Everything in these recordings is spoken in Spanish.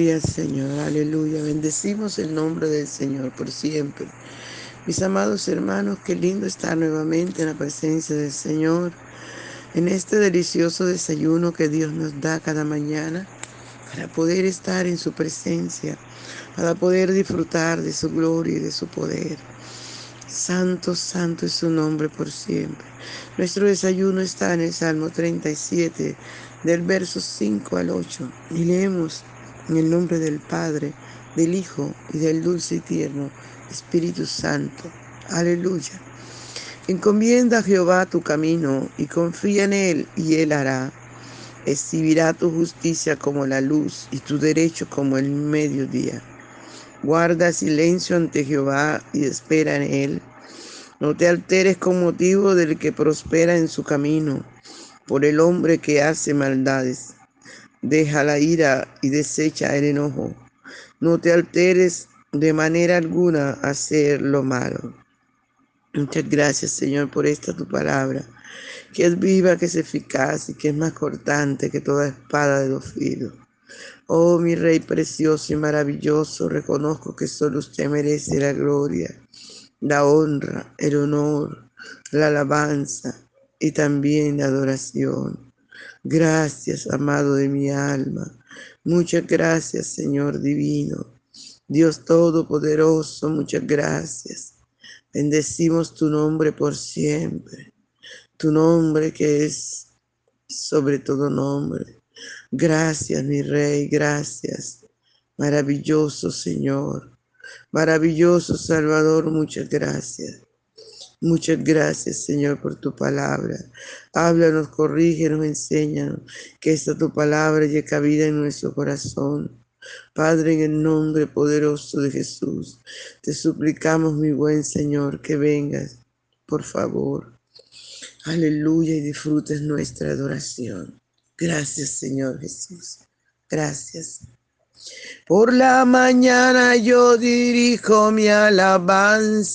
Gloria Señor, aleluya. Bendecimos el nombre del Señor por siempre. Mis amados hermanos, qué lindo estar nuevamente en la presencia del Señor, en este delicioso desayuno que Dios nos da cada mañana para poder estar en su presencia, para poder disfrutar de su gloria y de su poder. Santo, santo es su nombre por siempre. Nuestro desayuno está en el Salmo 37, del verso 5 al 8, y leemos en el nombre del Padre, del Hijo y del dulce y tierno Espíritu Santo. Aleluya. Encomienda a Jehová tu camino y confía en Él y Él hará. Exhibirá tu justicia como la luz y tu derecho como el mediodía. Guarda silencio ante Jehová y espera en Él. No te alteres con motivo del que prospera en su camino, por el hombre que hace maldades deja la ira y desecha el enojo. No te alteres de manera alguna a hacer lo malo. Muchas gracias, Señor, por esta tu palabra, que es viva, que es eficaz y que es más cortante que toda espada de dos filos. Oh, mi Rey precioso y maravilloso, reconozco que solo usted merece la gloria, la honra, el honor, la alabanza y también la adoración. Gracias, amado de mi alma. Muchas gracias, Señor divino. Dios Todopoderoso, muchas gracias. Bendecimos tu nombre por siempre. Tu nombre que es sobre todo nombre. Gracias, mi Rey, gracias. Maravilloso Señor. Maravilloso Salvador, muchas gracias. Muchas gracias, Señor, por tu palabra. Háblanos, corrígenos, enséñanos. Que esta tu palabra llegue cabida en nuestro corazón. Padre, en el nombre poderoso de Jesús, te suplicamos, mi buen Señor, que vengas, por favor. Aleluya y disfrutes nuestra adoración. Gracias, Señor Jesús. Gracias. Por la mañana yo dirijo mi alabanza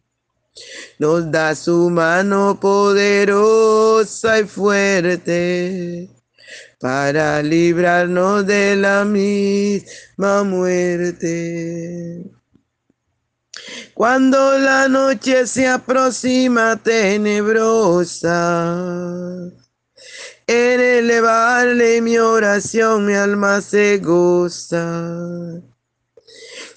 nos da su mano poderosa y fuerte para librarnos de la misma muerte. Cuando la noche se aproxima tenebrosa, en elevarle mi oración mi alma se goza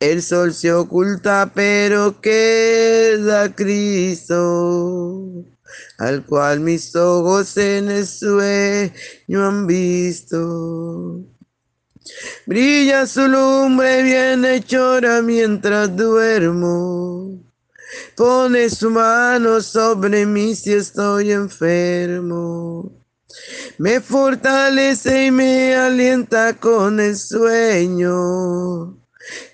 el sol se oculta, pero queda Cristo, al cual mis ojos en el sueño han visto. Brilla su lumbre bien hechora mientras duermo. Pone su mano sobre mí si estoy enfermo. Me fortalece y me alienta con el sueño.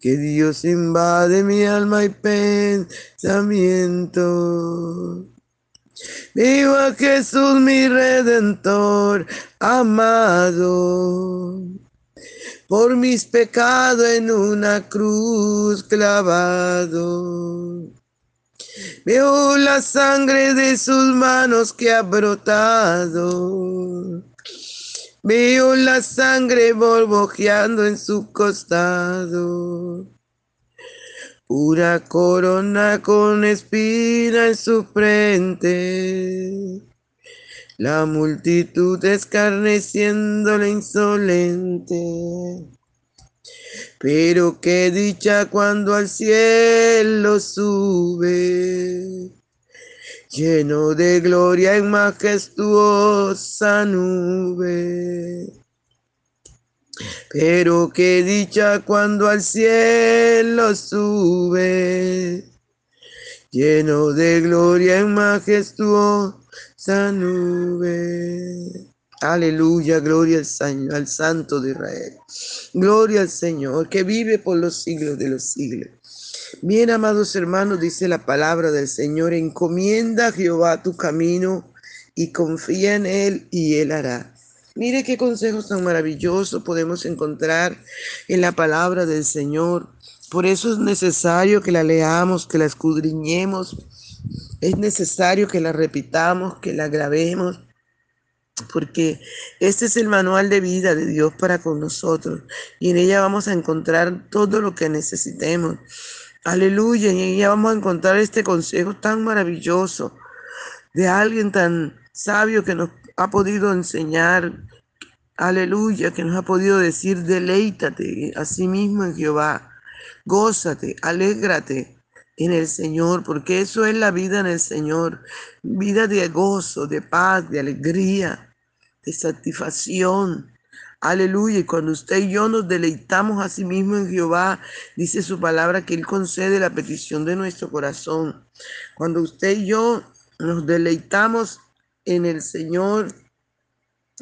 que Dios invade mi alma y pensamiento. Viva Jesús mi redentor amado, por mis pecados en una cruz clavado. Veo la sangre de sus manos que ha brotado. Veo la sangre borbojeando en su costado. Pura corona con espina en su frente. La multitud escarneciéndole insolente. Pero qué dicha cuando al cielo sube, lleno de gloria en majestuosa nube. Pero qué dicha cuando al cielo sube, lleno de gloria en majestuosa nube. Aleluya, gloria al, al Santo de Israel. Gloria al Señor que vive por los siglos de los siglos. Bien, amados hermanos, dice la palabra del Señor, encomienda a Jehová tu camino y confía en Él y Él hará. Mire qué consejos tan maravillosos podemos encontrar en la palabra del Señor. Por eso es necesario que la leamos, que la escudriñemos. Es necesario que la repitamos, que la grabemos, porque este es el manual de vida de Dios para con nosotros y en ella vamos a encontrar todo lo que necesitemos. Aleluya, y en ella vamos a encontrar este consejo tan maravilloso de alguien tan sabio que nos ha podido enseñar. Aleluya, que nos ha podido decir, deleítate a sí mismo en Jehová, gózate, alégrate en el Señor, porque eso es la vida en el Señor, vida de gozo, de paz, de alegría de satisfacción. Aleluya. Y cuando usted y yo nos deleitamos a sí mismo en Jehová, dice su palabra que Él concede la petición de nuestro corazón. Cuando usted y yo nos deleitamos en el Señor,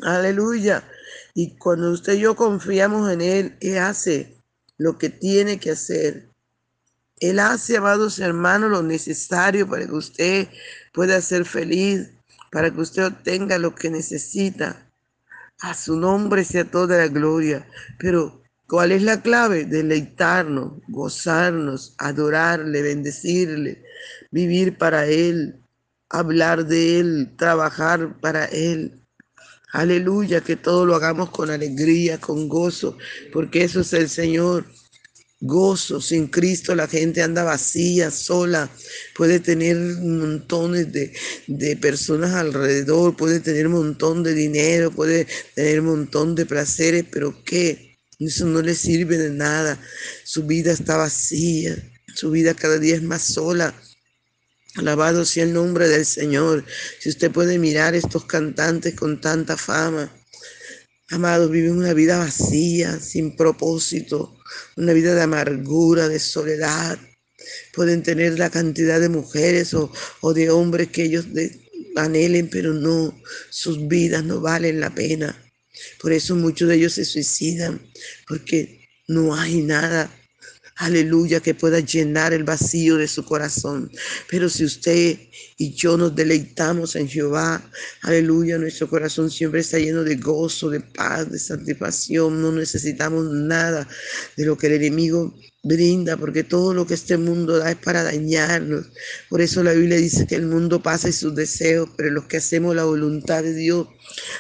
aleluya. Y cuando usted y yo confiamos en Él, Él hace lo que tiene que hacer. Él hace, amados hermanos, lo necesario para que usted pueda ser feliz, para que usted obtenga lo que necesita. A su nombre sea toda la gloria. Pero, ¿cuál es la clave? Deleitarnos, gozarnos, adorarle, bendecirle, vivir para Él, hablar de Él, trabajar para Él. Aleluya, que todo lo hagamos con alegría, con gozo, porque eso es el Señor gozo. Sin Cristo la gente anda vacía, sola, puede tener montones de, de, personas alrededor, puede tener un montón de dinero, puede tener un montón de placeres, pero ¿qué? Eso no le sirve de nada. Su vida está vacía, su vida cada día es más sola. Alabado sea el nombre del Señor. Si usted puede mirar estos cantantes con tanta fama, amados, viven una vida vacía, sin propósito, una vida de amargura, de soledad. Pueden tener la cantidad de mujeres o, de hombres que ellos anhelen, pero no, sus vidas no valen la pena. Por eso muchos de ellos se suicidan, porque no hay nada aleluya, que pueda llenar el vacío de su corazón. Pero si usted y yo nos deleitamos en Jehová, aleluya, nuestro corazón siempre está lleno de gozo, de paz, de satisfacción. No necesitamos nada de lo que el enemigo brinda, porque todo lo que este mundo da es para dañarnos. Por eso la Biblia dice que el mundo pasa y sus deseos, pero los que hacemos la voluntad de Dios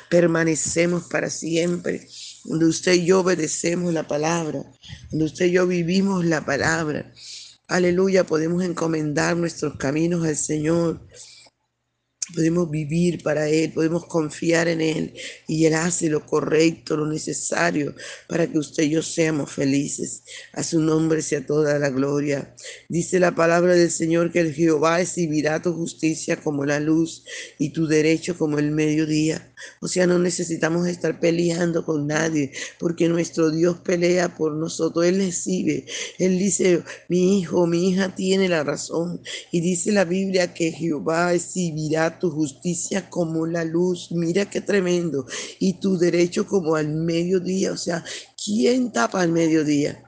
permanecemos para siempre donde usted y yo obedecemos la palabra, donde usted y yo vivimos la palabra. Aleluya, podemos encomendar nuestros caminos al Señor Podemos vivir para Él, podemos confiar en Él y Él hace lo correcto, lo necesario para que usted y yo seamos felices. A su nombre sea toda la gloria. Dice la palabra del Señor que el Jehová exhibirá tu justicia como la luz y tu derecho como el mediodía. O sea, no necesitamos estar peleando con nadie porque nuestro Dios pelea por nosotros. Él exhibe. Él dice, mi hijo, mi hija tiene la razón. Y dice la Biblia que Jehová exhibirá tu justicia como la luz, mira qué tremendo, y tu derecho como al mediodía, o sea, ¿quién tapa al mediodía?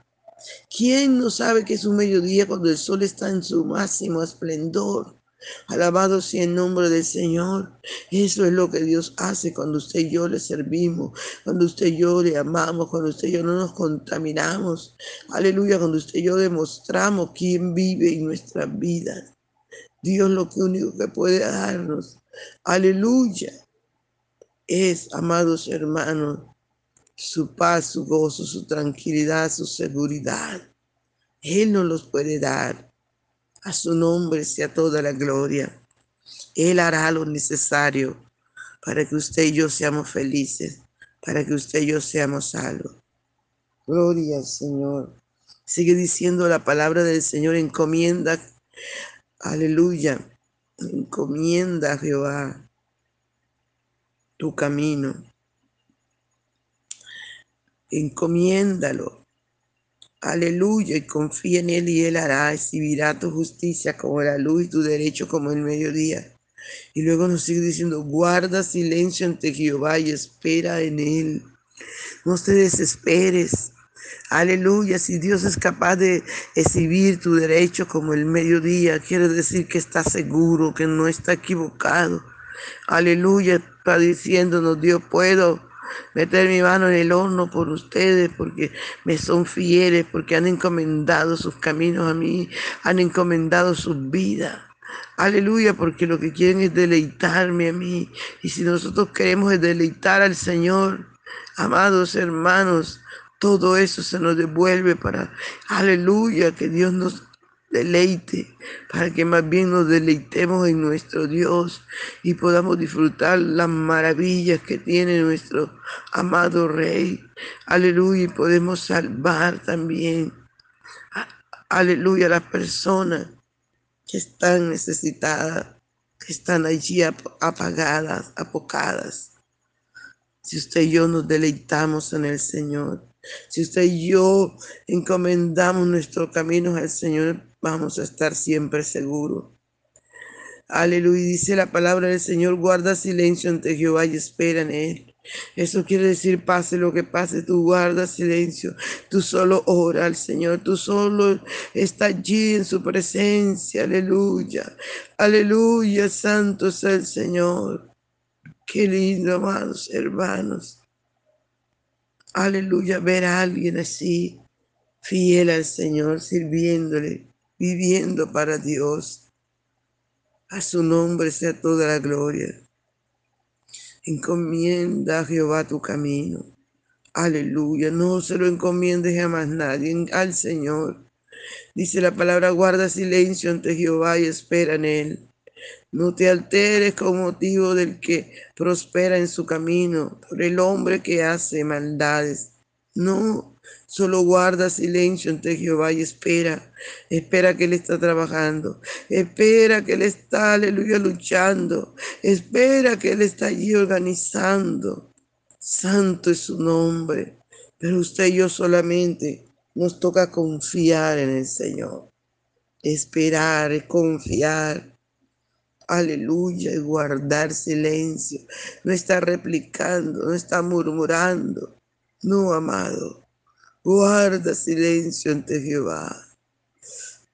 ¿Quién no sabe que es un mediodía cuando el sol está en su máximo esplendor? Alabado sea el nombre del Señor. Eso es lo que Dios hace cuando usted y yo le servimos, cuando usted y yo le amamos, cuando usted y yo no nos contaminamos. Aleluya, cuando usted y yo demostramos quién vive en nuestras vidas. Dios lo único que puede darnos, aleluya, es, amados hermanos, su paz, su gozo, su tranquilidad, su seguridad. Él nos los puede dar. A su nombre sea toda la gloria. Él hará lo necesario para que usted y yo seamos felices, para que usted y yo seamos salvos. Gloria al Señor. Sigue diciendo la palabra del Señor, encomienda, aleluya, encomienda a Jehová tu camino. Encomiéndalo. Aleluya, y confía en Él y Él hará, exhibirá tu justicia como la luz y tu derecho como el mediodía. Y luego nos sigue diciendo, guarda silencio ante Jehová y espera en Él. No te desesperes. Aleluya, si Dios es capaz de exhibir tu derecho como el mediodía, quiere decir que está seguro, que no está equivocado. Aleluya, está diciéndonos, Dios puedo meter mi mano en el horno por ustedes, porque me son fieles, porque han encomendado sus caminos a mí, han encomendado sus vidas. Aleluya, porque lo que quieren es deleitarme a mí. Y si nosotros queremos deleitar al Señor, amados hermanos, todo eso se nos devuelve para, aleluya, que Dios nos deleite, para que más bien nos deleitemos en nuestro Dios y podamos disfrutar las maravillas que tiene nuestro amado Rey. Aleluya, y podemos salvar también, aleluya, a las personas que están necesitadas, que están allí apagadas, apocadas. Si usted y yo nos deleitamos en el Señor, si usted y yo encomendamos nuestros caminos al Señor, vamos a estar siempre seguros. Aleluya, dice la palabra del Señor, guarda silencio ante Jehová y espera en Él. Eso quiere decir, pase lo que pase, tú guarda silencio, tú solo ora al Señor, tú solo está allí en su presencia, aleluya, aleluya, santo sea el Señor. Qué lindo, amados hermanos. Aleluya, ver a alguien así, fiel al Señor, sirviéndole, viviendo para Dios. A su nombre sea toda la gloria. Encomienda a Jehová tu camino. Aleluya. No se lo encomiende jamás nadie al Señor. Dice la palabra, guarda silencio ante Jehová y espera en él. No te alteres con motivo del que prospera en su camino, por el hombre que hace maldades. No, Solo guarda silencio ante Jehová y espera. Espera que Él está trabajando. Espera que Él está, aleluya, luchando. Espera que Él está allí organizando. Santo es su nombre. Pero usted y yo solamente nos toca confiar en el Señor. Esperar, confiar. Aleluya, y guardar silencio. No está replicando, no está murmurando. No, amado. Guarda silencio ante Jehová.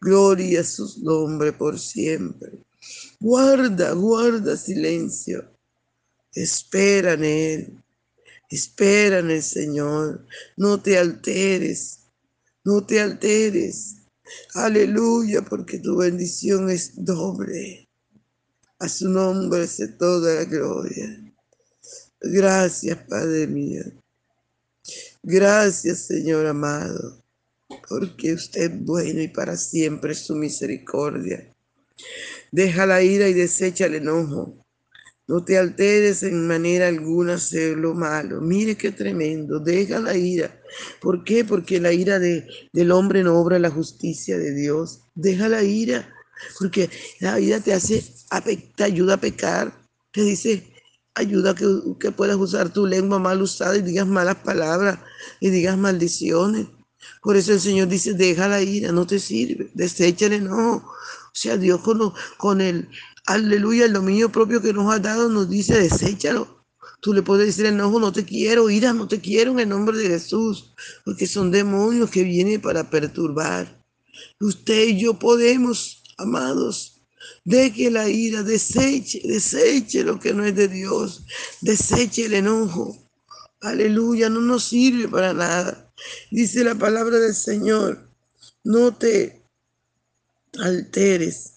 Gloria a su nombre por siempre. Guarda, guarda silencio. Espera en Él. Espera en el Señor. No te alteres. No te alteres. Aleluya, porque tu bendición es doble. A su nombre se toda la gloria. Gracias, Padre mío. Gracias, Señor amado, porque usted es bueno y para siempre es su misericordia. Deja la ira y desecha el enojo. No te alteres en manera alguna hacer lo malo. Mire qué tremendo. Deja la ira. ¿Por qué? Porque la ira de, del hombre no obra la justicia de Dios. Deja la ira. Porque la ira te hace, te ayuda a pecar. Te dice, ayuda que, que puedas usar tu lengua mal usada y digas malas palabras y digas maldiciones. Por eso el Señor dice, deja la ira, no te sirve, deséchale, no. O sea, Dios con, con el, aleluya, el dominio propio que nos ha dado nos dice, deséchalo. Tú le puedes decir enojo, no te quiero, ira, no te quiero en el nombre de Jesús, porque son demonios que vienen para perturbar. Usted y yo podemos, amados, Deje la ira, deseche, deseche lo que no es de Dios, deseche el enojo. Aleluya, no nos sirve para nada. Dice la palabra del Señor, no te alteres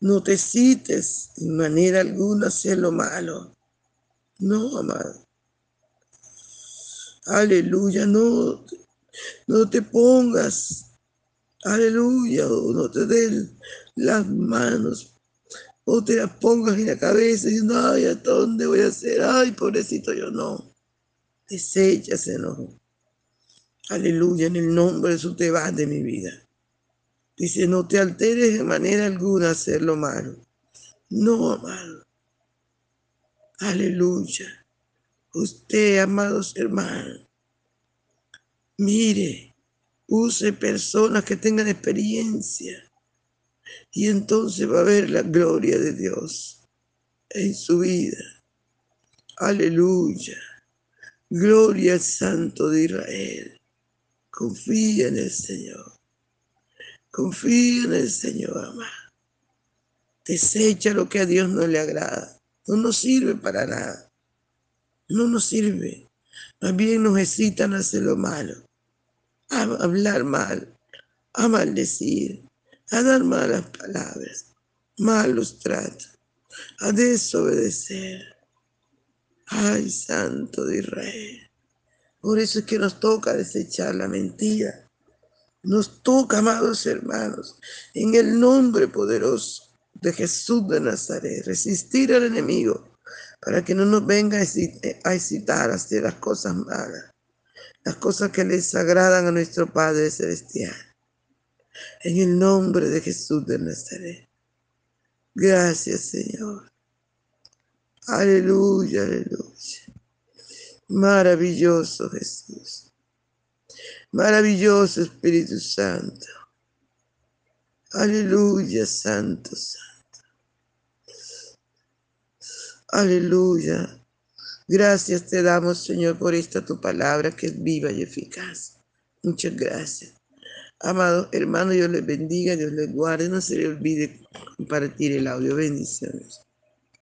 No te cites en manera alguna hacer lo malo. No, amado. Aleluya, no, no te pongas. Aleluya, no te den las manos. O te las pongas en la cabeza no, ay, ¿a dónde voy a hacer? Ay, pobrecito, yo no. no. Aleluya, en el nombre de su te vas de mi vida. Dice, no te alteres de manera alguna hacer lo malo. No, amado. Aleluya. Usted, amados hermanos, mire, use personas que tengan experiencia y entonces va a ver la gloria de Dios en su vida. Aleluya. Gloria al Santo de Israel. Confía en el Señor. Confía en el Señor, amado. Desecha lo que a Dios no le agrada. No nos sirve para nada. No nos sirve. Más bien nos excitan a hacer lo malo. A hablar mal. A maldecir. A dar malas palabras. Malos tratos. A desobedecer. Ay, Santo de Israel. Por eso es que nos toca desechar la mentira nos toca, amados hermanos, en el nombre poderoso de Jesús de Nazaret, resistir al enemigo para que no nos venga a excitar a hacer las cosas malas, las cosas que les agradan a nuestro Padre Celestial. En el nombre de Jesús de Nazaret. Gracias, Señor. Aleluya, aleluya. Maravilloso Jesús. Maravilloso Espíritu Santo. Aleluya, Santo, Santo. Aleluya. Gracias te damos, Señor, por esta tu palabra que es viva y eficaz. Muchas gracias. Amado hermano, Dios les bendiga, Dios les guarde. No se le olvide compartir el audio. Bendiciones.